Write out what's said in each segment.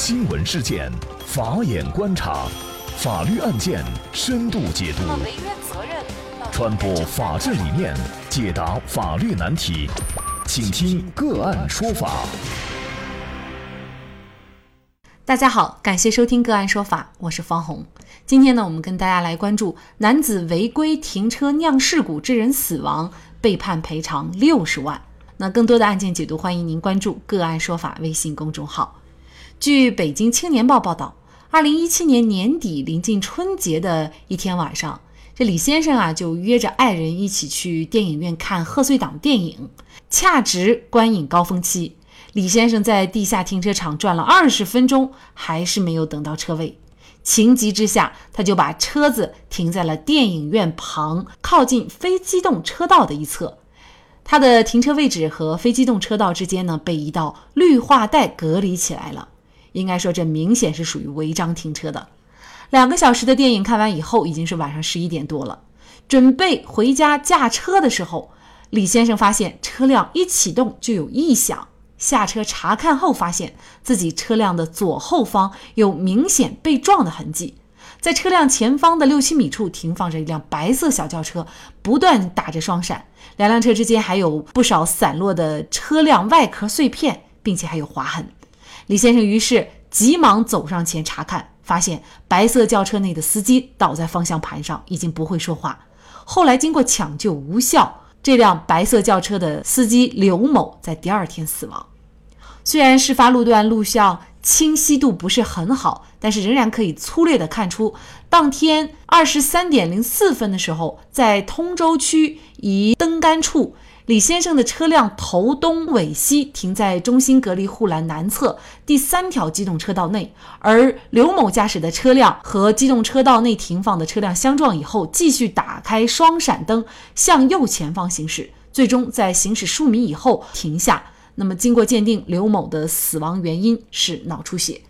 新闻事件，法眼观察，法律案件深度解读，传播法治理念，解答法律难题，请听个案说法。大家好，感谢收听个案说法，我是方红。今天呢，我们跟大家来关注男子违规停车酿事故致人死亡，被判赔偿六十万。那更多的案件解读，欢迎您关注个案说法微信公众号。据北京青年报报道，二零一七年年底临近春节的一天晚上，这李先生啊就约着爱人一起去电影院看贺岁档电影，恰值观影高峰期。李先生在地下停车场转了二十分钟，还是没有等到车位。情急之下，他就把车子停在了电影院旁靠近非机动车道的一侧。他的停车位置和非机动车道之间呢，被一道绿化带隔离起来了。应该说，这明显是属于违章停车的。两个小时的电影看完以后，已经是晚上十一点多了。准备回家驾车的时候，李先生发现车辆一启动就有异响。下车查看后，发现自己车辆的左后方有明显被撞的痕迹。在车辆前方的六七米处停放着一辆白色小轿车，不断打着双闪。两辆车之间还有不少散落的车辆外壳碎片，并且还有划痕。李先生于是急忙走上前查看，发现白色轿车内的司机倒在方向盘上，已经不会说话。后来经过抢救无效，这辆白色轿车的司机刘某在第二天死亡。虽然事发路段录像清晰度不是很好，但是仍然可以粗略地看出，当天二十三点零四分的时候，在通州区一灯杆处。李先生的车辆头东尾西停在中心隔离护栏南侧第三条机动车道内，而刘某驾驶的车辆和机动车道内停放的车辆相撞以后，继续打开双闪灯向右前方行驶，最终在行驶数米以后停下。那么，经过鉴定，刘某的死亡原因是脑出血。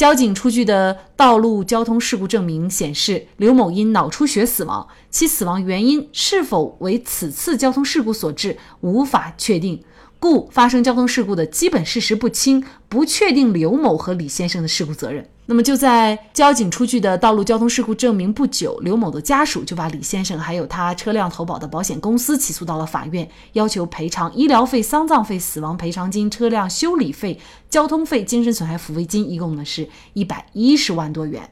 交警出具的道路交通事故证明显示，刘某因脑出血死亡，其死亡原因是否为此次交通事故所致，无法确定。故发生交通事故的基本事实不清，不确定刘某和李先生的事故责任。那么就在交警出具的道路交通事故证明不久，刘某的家属就把李先生还有他车辆投保的保险公司起诉到了法院，要求赔偿医疗费、丧葬费、死亡赔偿金、车辆修理费、交通费、精神损害抚慰金，一共呢是一百一十万多元。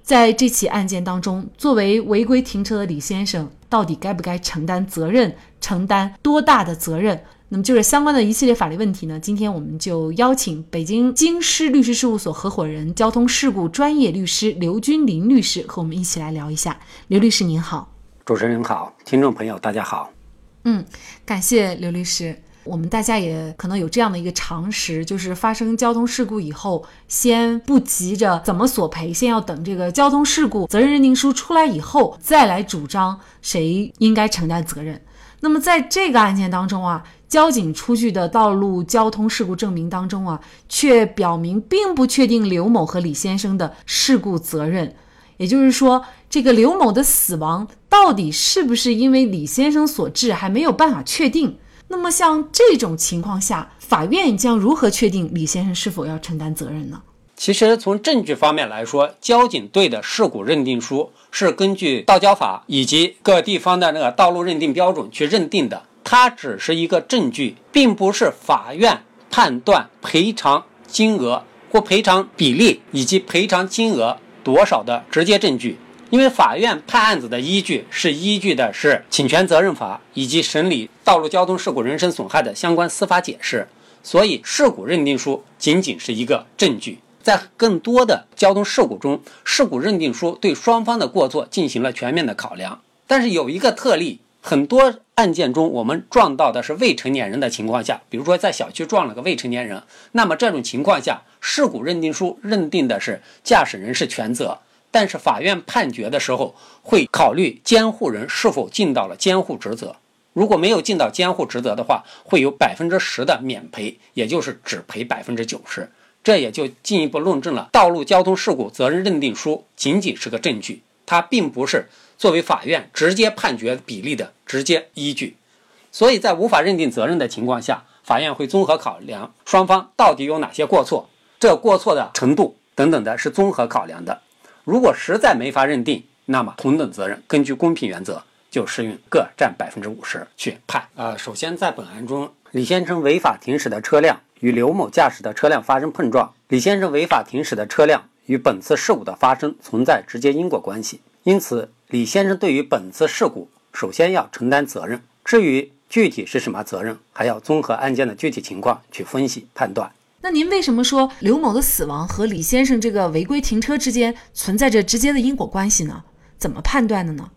在这起案件当中，作为违规停车的李先生，到底该不该承担责任？承担多大的责任？那么就是相关的一系列法律问题呢，今天我们就邀请北京京师律师事务所合伙人、交通事故专业律师刘君林律师和我们一起来聊一下。刘律师您好，主持人好，听众朋友大家好。嗯，感谢刘律师。我们大家也可能有这样的一个常识，就是发生交通事故以后，先不急着怎么索赔，先要等这个交通事故责任认定书出来以后，再来主张谁应该承担责任。那么在这个案件当中啊。交警出具的道路交通事故证明当中啊，却表明并不确定刘某和李先生的事故责任。也就是说，这个刘某的死亡到底是不是因为李先生所致，还没有办法确定。那么，像这种情况下，法院将如何确定李先生是否要承担责任呢？其实，从证据方面来说，交警队的事故认定书是根据道交法以及各地方的那个道路认定标准去认定的。它只是一个证据，并不是法院判断赔偿金额或赔偿比例以及赔偿金额多少的直接证据。因为法院判案子的依据是依据的是侵权责任法以及审理道路交通事故人身损害的相关司法解释，所以事故认定书仅仅是一个证据。在更多的交通事故中，事故认定书对双方的过错进行了全面的考量。但是有一个特例。很多案件中，我们撞到的是未成年人的情况下，比如说在小区撞了个未成年人，那么这种情况下，事故认定书认定的是驾驶人是全责，但是法院判决的时候会考虑监护人是否尽到了监护职责，如果没有尽到监护职责的话，会有百分之十的免赔，也就是只赔百分之九十，这也就进一步论证了道路交通事故责任认定书仅仅是个证据，它并不是。作为法院直接判决比例的直接依据，所以在无法认定责任的情况下，法院会综合考量双方到底有哪些过错，这过错的程度等等的是综合考量的。如果实在没法认定，那么同等责任根据公平原则就适用各占百分之五十去判。呃，首先在本案中，李先生违法停驶的车辆与刘某驾驶的车辆发生碰撞，李先生违法停驶的车辆与本次事故的发生存在直接因果关系，因此李先生对于本次事故首先要承担责任。至于具体是什么责任，还要综合案件的具体情况去分析判断。那您为什么说刘某的死亡和李先生这个违规停车之间存在着直接的因果关系呢？怎么判断的呢？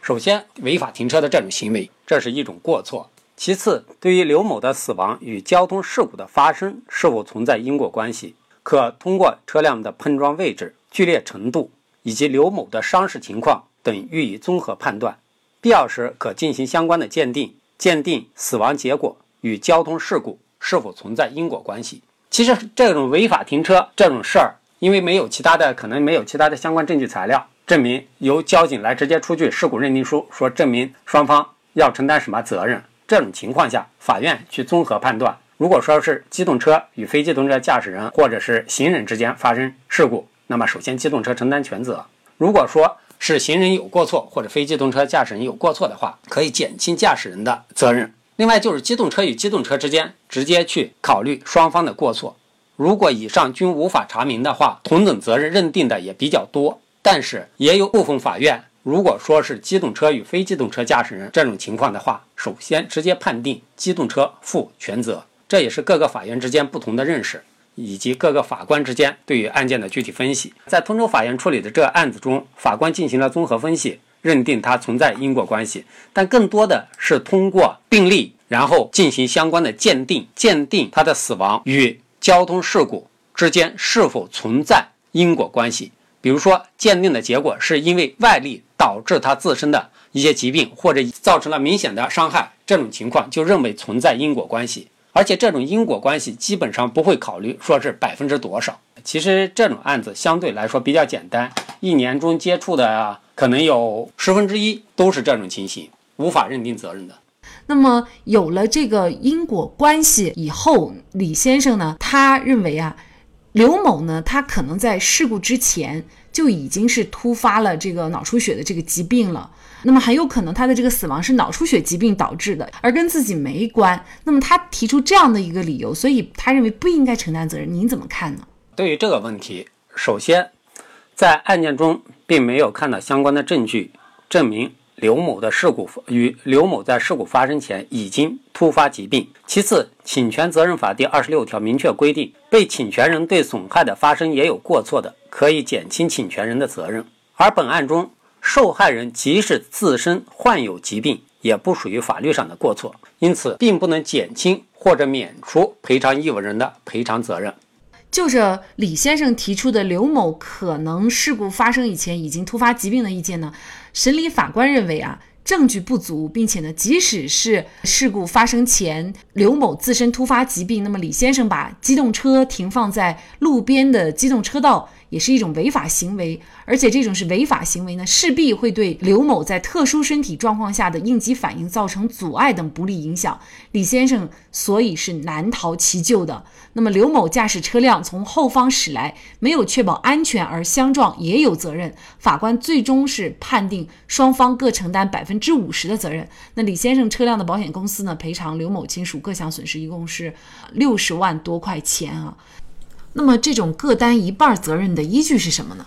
首先，违法停车的这种行为，这是一种过错。其次，对于刘某的死亡与交通事故的发生是否存在因果关系，可通过车辆的碰撞位置、剧烈程度以及刘某的伤势情况等予以综合判断。必要时可进行相关的鉴定，鉴定死亡结果与交通事故是否存在因果关系。其实，这种违法停车这种事儿，因为没有其他的，可能没有其他的相关证据材料。证明由交警来直接出具事故认定书，说证明双方要承担什么责任。这种情况下，法院去综合判断。如果说是机动车与非机动车驾驶人或者是行人之间发生事故，那么首先机动车承担全责。如果说是行人有过错或者非机动车驾驶人有过错的话，可以减轻驾驶人的责任。另外就是机动车与机动车之间直接去考虑双方的过错。如果以上均无法查明的话，同等责任认定的也比较多。但是也有部分法院，如果说是机动车与非机动车驾驶人这种情况的话，首先直接判定机动车负全责。这也是各个法院之间不同的认识，以及各个法官之间对于案件的具体分析。在通州法院处理的这案子中，法官进行了综合分析，认定它存在因果关系，但更多的是通过病例，然后进行相关的鉴定，鉴定他的死亡与交通事故之间是否存在因果关系。比如说，鉴定的结果是因为外力导致他自身的一些疾病，或者造成了明显的伤害，这种情况就认为存在因果关系。而且这种因果关系基本上不会考虑说是百分之多少。其实这种案子相对来说比较简单，一年中接触的可能有十分之一都是这种情形，无法认定责任的。那么有了这个因果关系以后，李先生呢，他认为啊。刘某呢，他可能在事故之前就已经是突发了这个脑出血的这个疾病了，那么很有可能他的这个死亡是脑出血疾病导致的，而跟自己没关。那么他提出这样的一个理由，所以他认为不应该承担责任。您怎么看呢？对于这个问题，首先在案件中并没有看到相关的证据证明。刘某的事故与刘某在事故发生前已经突发疾病。其次，侵权责任法第二十六条明确规定，被侵权人对损害的发生也有过错的，可以减轻侵权人的责任。而本案中，受害人即使自身患有疾病，也不属于法律上的过错，因此并不能减轻或者免除赔偿义务人的赔偿责任。就着李先生提出的刘某可能事故发生以前已经突发疾病的意见呢，审理法官认为啊，证据不足，并且呢，即使是事故发生前刘某自身突发疾病，那么李先生把机动车停放在路边的机动车道。也是一种违法行为，而且这种是违法行为呢，势必会对刘某在特殊身体状况下的应急反应造成阻碍等不利影响。李先生所以是难逃其咎的。那么刘某驾驶车辆从后方驶来，没有确保安全而相撞，也有责任。法官最终是判定双方各承担百分之五十的责任。那李先生车辆的保险公司呢，赔偿刘某亲属各项损失，一共是六十万多块钱啊。那么这种各担一半责任的依据是什么呢？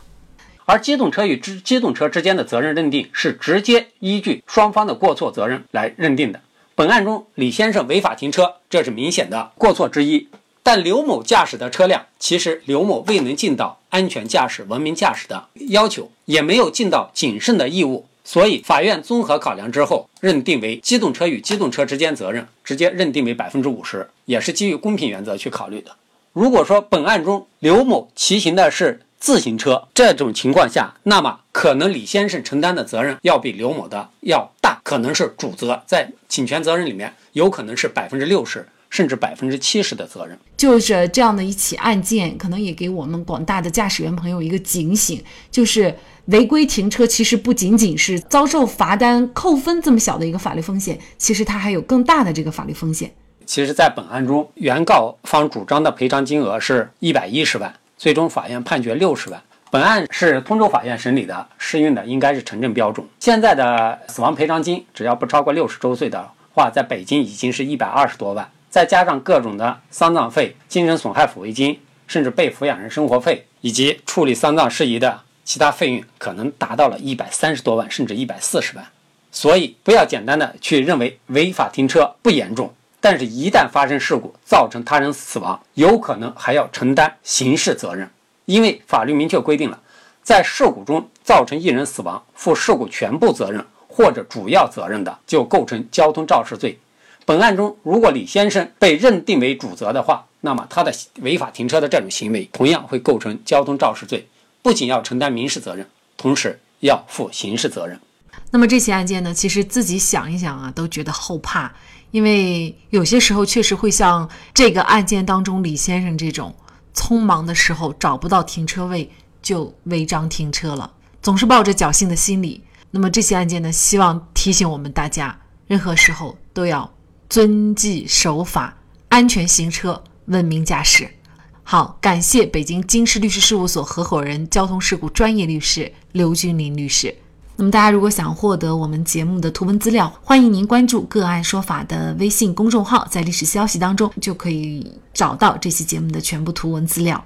而机动车与之机动车之间的责任认定是直接依据双方的过错责任来认定的。本案中，李先生违法停车，这是明显的过错之一。但刘某驾驶的车辆，其实刘某未能尽到安全驾驶、文明驾驶的要求，也没有尽到谨慎的义务，所以法院综合考量之后，认定为机动车与机动车之间责任直接认定为百分之五十，也是基于公平原则去考虑的。如果说本案中刘某骑行的是自行车，这种情况下，那么可能李先生承担的责任要比刘某的要大，可能是主责，在侵权责任里面有可能是百分之六十甚至百分之七十的责任。就是这样的一起案件，可能也给我们广大的驾驶员朋友一个警醒，就是违规停车其实不仅仅是遭受罚单、扣分这么小的一个法律风险，其实它还有更大的这个法律风险。其实，在本案中，原告方主张的赔偿金额是一百一十万，最终法院判决六十万。本案是通州法院审理的，适用的应该是城镇标准。现在的死亡赔偿金只要不超过六十周岁的话，在北京已经是一百二十多万，再加上各种的丧葬费、精神损害抚慰金，甚至被抚养人生活费以及处理丧葬事宜的其他费用，可能达到了一百三十多万，甚至一百四十万。所以，不要简单的去认为违法停车不严重，但是，一旦发生事故造成他人死亡，有可能还要承担刑事责任。因为法律明确规定了，在事故中造成一人死亡，负事故全部责任或者主要责任的，就构成交通肇事罪。本案中，如果李先生被认定为主责的话，那么他的违法停车的这种行为同样会构成交通肇事罪，不仅要承担民事责任，同时要负刑事责任。那么这起案件呢，其实自己想一想啊，都觉得后怕，因为有些时候确实会像这个案件当中李先生这种。匆忙的时候找不到停车位就违章停车了，总是抱着侥幸的心理。那么这些案件呢？希望提醒我们大家，任何时候都要遵纪守法，安全行车，文明驾驶。好，感谢北京京师律师事务所合伙人、交通事故专业律师刘君林律师。那么大家如果想获得我们节目的图文资料，欢迎您关注“个案说法”的微信公众号，在历史消息当中就可以找到这期节目的全部图文资料。